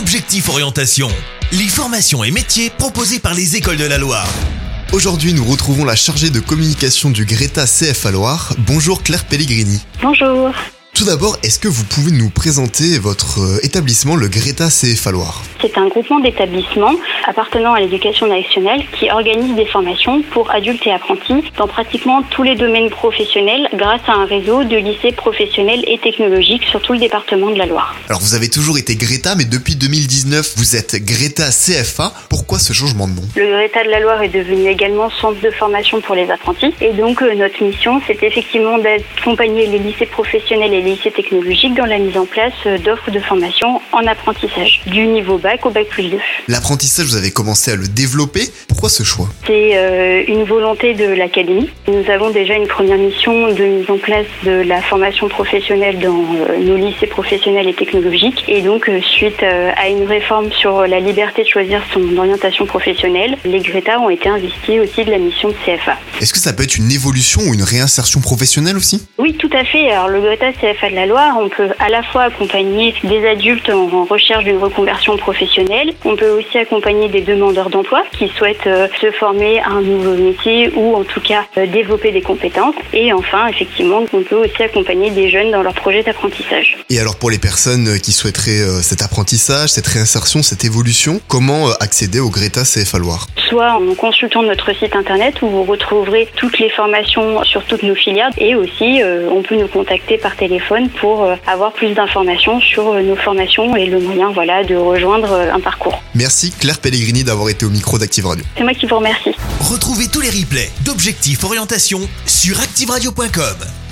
Objectif Orientation, les formations et métiers proposés par les écoles de la Loire. Aujourd'hui, nous retrouvons la chargée de communication du Greta CFA Loire. Bonjour Claire Pellegrini. Bonjour. Tout d'abord, est-ce que vous pouvez nous présenter votre euh, établissement, le Greta CFA Loire? C'est un groupement d'établissements appartenant à l'éducation nationale qui organise des formations pour adultes et apprentis dans pratiquement tous les domaines professionnels grâce à un réseau de lycées professionnels et technologiques sur tout le département de la Loire. Alors vous avez toujours été Greta, mais depuis 2019, vous êtes Greta CFA. Pourquoi ce changement de nom? Le Greta de la Loire est devenu également centre de formation pour les apprentis et donc euh, notre mission c'est effectivement d'accompagner les lycées professionnels et les lycées technologiques dans la mise en place euh, d'offres de formation en apprentissage, du niveau bac au bac plus 2. L'apprentissage, vous avez commencé à le développer. Pourquoi ce choix? C'est euh, une volonté de l'académie. Nous avons déjà une première mission de mise en place de la formation professionnelle dans euh, nos lycées professionnels et technologiques. Et donc, euh, suite à une réforme sur la liberté de choisir son orientation professionnelle, les Greta ont été investis aussi de la mission de CFA. Est-ce que ça peut être une évolution ou une réinsertion professionnelle aussi? Oui, tout à fait. Alors, le Greta CFA de la Loire, on peut à la fois accompagner des adultes en recherche d'une reconversion professionnelle. On peut aussi accompagner des demandeurs d'emploi qui souhaitent euh, se former à un nouveau métier ou en tout cas euh, développer des compétences. Et enfin, effectivement, on peut aussi accompagner des jeunes dans leur projet d'apprentissage. Et alors pour les personnes euh, qui souhaiteraient cet apprentissage, cette réinsertion, cette évolution, comment accéder au Greta CFA Loire? Soit en consultant notre site internet où vous retrouverez toutes les formations sur toutes nos filières et aussi euh, on peut nous contacter par téléphone pour euh, avoir plus d'informations sur euh, nos formations et le moyen voilà de rejoindre euh, un parcours. Merci Claire Pellegrini d'avoir été au micro d'Active Radio. C'est moi qui vous remercie. Retrouvez tous les replays d'Objectif Orientation sur activeradio.com.